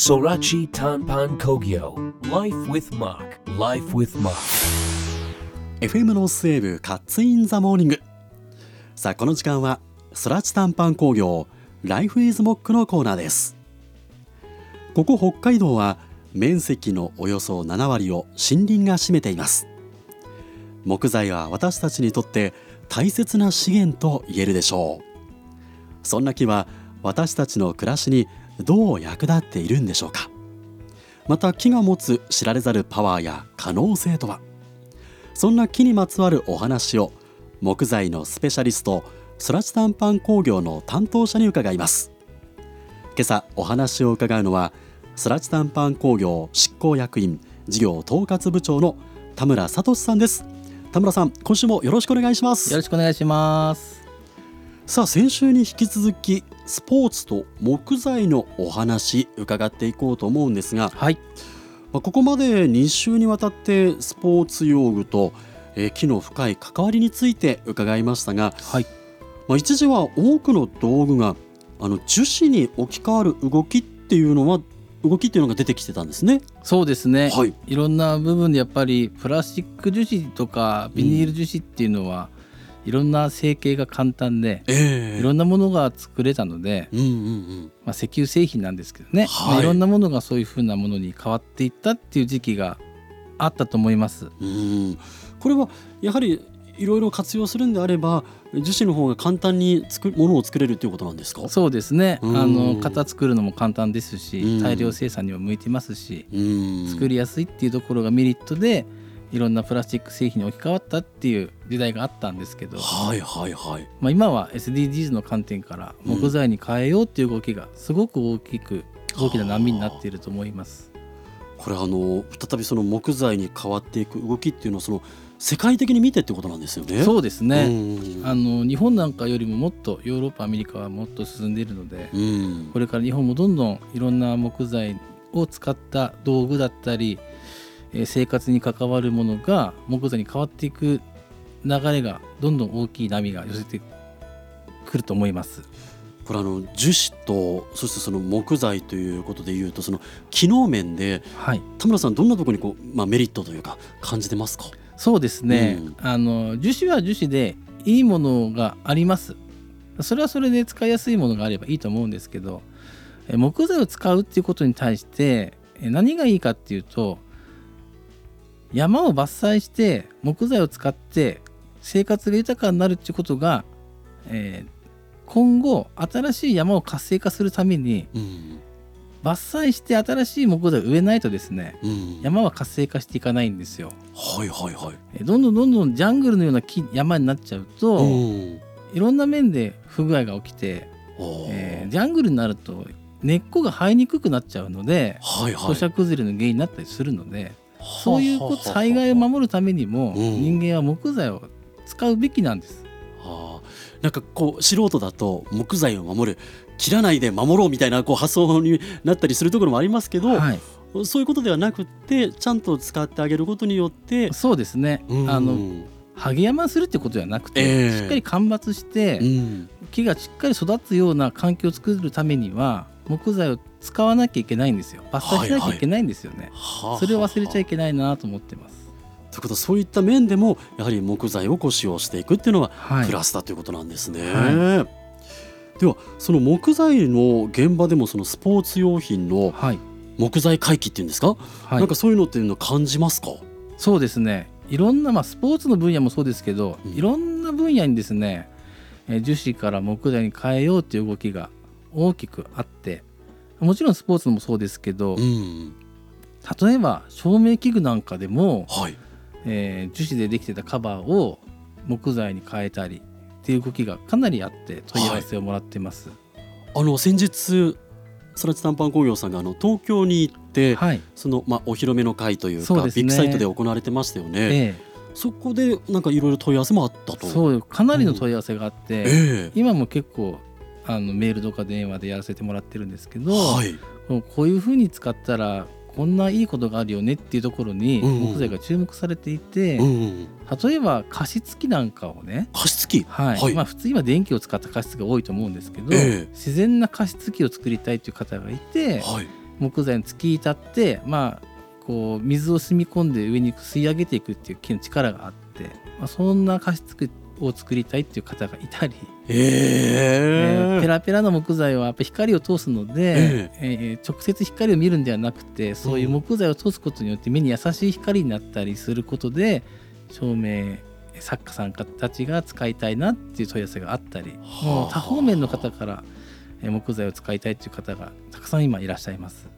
空知単板工業 Life with 木 Life with 木. FM ノースウェーブカッツ in the morning さあこの時間はソラチ短パン工業ライフイズモックのコーナーです。ここ北海道は面積のおよそ7割を森林が占めています。木材は私たちにとって大切な資源と言えるでしょう。そんな木は私たちの暮らしにどう役立っているんでしょうか？また木が持つ知られざるパワーや可能性とは？そんな木にまつわるお話を木材のスペシャリストソラチ短パン工業の担当者に伺います。今朝お話を伺うのはソラチ短パン工業執行役員事業統括部長の田村聡さんです。田村さん今週もよろしくお願いします。よろしくお願いします。さあ先週に引き続きスポーツと木材のお話伺っていこうと思うんですが、はい。まあここまで2週にわたってスポーツ用具と、えー木の深い関わりについて伺いましたが、はい。まあ、一時は多くの道具があの樹脂に置き換わる動きっていうのは動きっていうのが出てきてたんですね。そうですね、はい、いろんな部分でやっぱりプラスチック樹脂とかビニール樹脂っていうのは、いろんな成形が簡単でええ。いろんなものが作れたので、うんうんうん。まあ、石油製品なんですけどね、はい。まあいろんなものがそういうふうなものに変わっていったっていう時期があったと思います。うん。これはやはりいろいろ活用するんであれば樹脂の方が簡単に作るものを作れるということなんですか？そうですね、うん。あの型作るのも簡単ですし、うん。大量生産にも向いてますし、うん。作りやすいっていうところがメリットでいろんなプラスチック製品に置き換わったっていう時代があったんですけど、はいはいはい。まあ、今は SDGs の観点から木材に変えようっていう動きがすごく大きく大きな波になっていると思います。これあの再びその木材に変わっていく動きっていうのはその世界的に見てってことなんですよね。そうですね、うん。あの日本なんかよりももっとヨーロッパアメリカはもっと進んでいるのでうん。これから日本もどんどんいろんな木材を使った道具だったりえー生活に関わるものが木材に変わっていく流れがどんどん大きい波が寄せてくると思います。これあの樹脂とそしてその木材ということでいうとその機能面ではい。田村さんどんなところにこう、まあ、メリットというか感じてますか？そうですね、うん。あの樹脂は樹脂でいいものがあります。それはそれで使いやすいものがあればいいと思うんですけどえ木材を使うっていうことに対してえ何がいいかっていうと山を伐採して木材を使って生活が豊かになるっていうことが、えー今後新しい山を活性化するためにうん伐採して新しい木材を植えないとですねうん山は活性化していかないんですよ。はいはいはい。えどんどんどんどんジャングルのような木山になっちゃうと、うんいろんな面で不具合が起きて、えージャングルになると根っこが生えにくくなっちゃうのではいはい。土砂崩れの原因になったりするのでそういうこと災害をま守るためにもうん。人間は木材を使うべきなんです。あーなんかこう素人だと木材を守る。切らないで守ろうみたいなこう発想になったりするところもありますけど、はい、そういうことではなくってちゃんと使ってあげることによって、そうですね、うん。あの萩山するってことではなくて、ええ。しっかり間伐して、うん。木がしっかり育つような環境を作るためには木材を使わなきゃいけないんですよ。伐採しなきゃいけないんですよね、はあそれを忘れちゃいけけないなと思ってます。ということはそういった面でもやはり木材をこう使用していくっていうのははい。プラスだということなんですね。はではその木材の現場でもそのスポーツ用品のはい、木材回帰っていうんですか、はい。なんかそういうのっていうのを感じますか？そうですね。いろんな、まあ、スポーツの分野もそうですけど、うん。いろんな分野にですねえー樹脂から木材に変えようという動きが大きくあってもちろんスポーツもそうですけど、うん例えば照明器具なんかでも、はい。えー樹脂でできてたカバーを木材に変えたりっていう動きがかなりあって問い合わせをもらってます。あの先日そらち短パン工業さんがあの東京に行って、はい、そのまあお披露目の会というかね。ビッグサイトで行われてましたよね。えそこでなんかいろいろ問い合わせもあったえと。そうかなりの問い合わせがあって、ええ。今も結構あのメールとか電話でやらせてもらってるんですけど、はい。こういうふうに使ったらこんないいことがあるよねっていうところに木材が注目されていて、うん。例えば加湿器なんかをね加湿器？はい、はいまあ普通今電気を使った加湿が多いと思うんですけど、ええ自然な加湿器を作りたいという方がいてはい。木材に突き立ってまあこう水を染み込んで上に吸い上げていくっていう木の力があって、まあ、そんな加湿を作りたいっていう方がいたり、えー。えペラペラの木材はやっぱ光を通すので、えー直接光を見るんではなくてそういう木材を通すことによって目に優しい光になったりすることで照明作家さんたちが使いたいなっていう問い合わせがあったりもう多方面の方からえー木材を使いたいっていう方がたくさん今いらっしゃいます。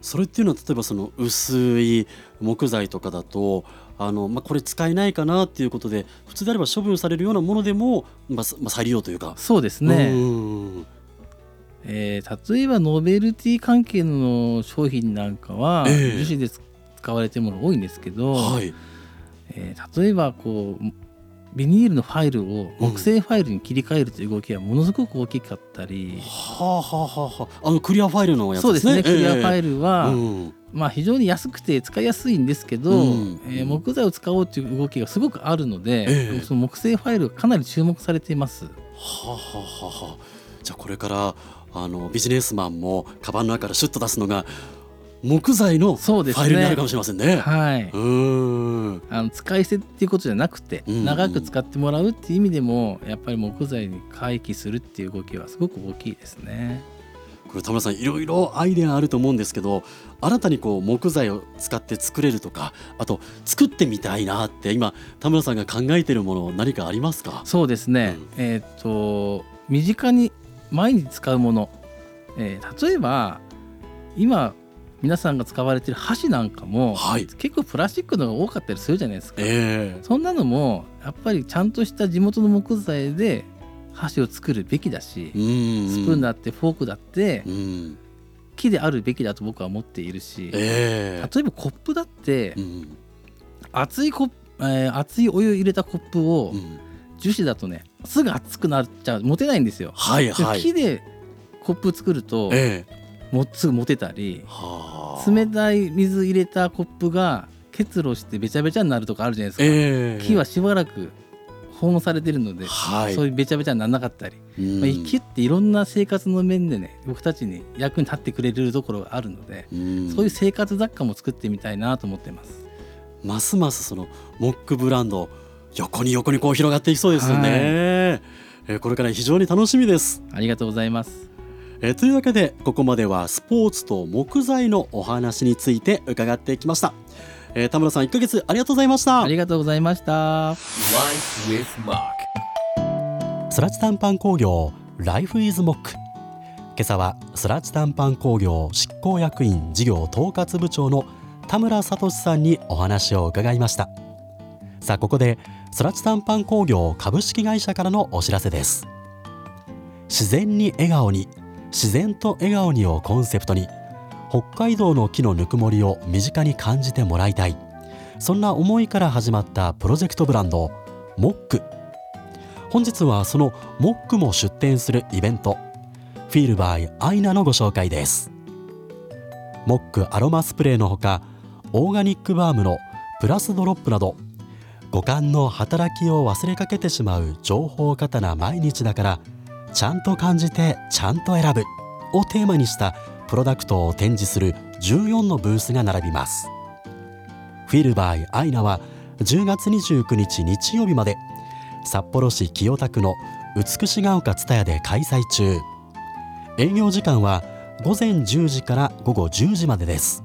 それっていうのは例えばその薄い木材とかだとあの、まあ、これ使えないかなっていうことで普通であれば処分されるようなものでも、まあ、さまあ再利用というか。そうですね、うん。えー例えばノベルティ関係の商品なんかはええ。樹脂で使われてるもの多いんですけど、はい、えー例えばこうビニールのファイルを木製ファイルに切り替えるという動きはものすごく大きかったり、はあはあはあはあ。あのクリアファイルのやつそうですすでね。ねクリアファイルルは、うんまあ、非常に安くて使いやすいんですけど、うん。えー木材を使おうという動きがすごくあるので、ええ。その木製ファイルがかなり注目されています。はあはあはあはあ。じゃあこれからあのビジネスマンもカバンの中からシュッと出すのが木材のフそうですね。ァイルになるかもしれませんね。はい、うーん。あの使い捨てっていうことじゃなくて、うんうん。長く使ってもらうっていう意味でもやっぱり木材に回帰するっていう動きはすごく大きいですね。これ田村さんいろいろアイデアあると思うんですけど新たにこう木材を使って作れるとかあと作ってみたいなって今田村さんが考えているもの何かありますか？そうですね、えーっと身近に毎日使うもの、えー例えば今皆さんが使われてる箸なんかも、はい。結構プラスチックのが多かったりするじゃないですか。ええ。そんなのもやっぱりちゃんとした地元の木材で箸を作るべきだし、うん。スプーンだってフォークだってうん。木であるべきだと僕は思っているし、ええ。例えばコップだってうん。熱いコップ、えー熱いお湯を入れたコップをうん。樹脂だとねすぐ熱くなっちゃう持てないんですよ。はいではい。木でコップ作るとええ。もうすぐ持てたりはあ。冷たい水入れたコップが結露してべちゃべちゃになるとかあるじゃないですか。ええ。木はしばらく保温されてるので、はい。そういうべちゃべちゃにならなかったり、うん。まあ、木っていろんな生活の面でね僕たちに役に立ってくれるところがあるので、うん。そういう生活雑貨も作ってみたいなと思ってます。ますますそのモックブランド横に横にこう広がっていきそうですよね、はい。えーこれから非常に楽しみです、ありがとうございます。えーというわけでここまではスポーツと木材のお話について伺ってきました、えー田村さん1ヶ月ありがとうございました。ありがとうございました。スラチタンパン工業 Life is Mock 今朝はスラチタンパン工業執行役員事業統括部長の田村聡さんにお話を伺いました。さあここでスラチタンパン工業株式会社からのお知らせです。自然に笑顔に自然と笑顔にをコンセプトに北海道の木のぬくもりを身近に感じてもらいたい。そんな思いから始まったプロジェクトブランドモック。本日はそのモックも出展するイベント。フィールバイアイナのご紹介です。モックアロマスプレーのほかオーガニックバームのプラスドロップなど五感の働きを忘れかけてしまう情報過多な毎日だからちゃんと感じてちゃんと選ぶをテーマにしたプロダクトを展示する14のブースが並びます。フィルバイアイナは10月29日日曜日まで札幌市清田区の美しが丘蔦屋で開催中。営業時間は午前10時から午後10時までです。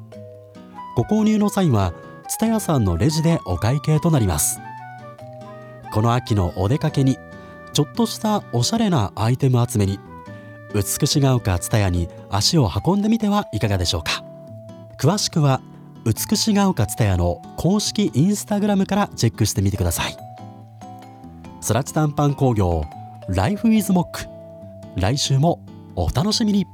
ご購入の際は蔦屋さんのレジでお会計となります。この秋のお出かけにちょっとしたおしゃれなアイテム集めに美しが丘蔦屋に足を運んでみてはいかがでしょうか。詳しくは美しが丘蔦屋の公式インスタグラムからチェックしてみてください。スラチタンパン工業ライフイズモック来週もお楽しみに。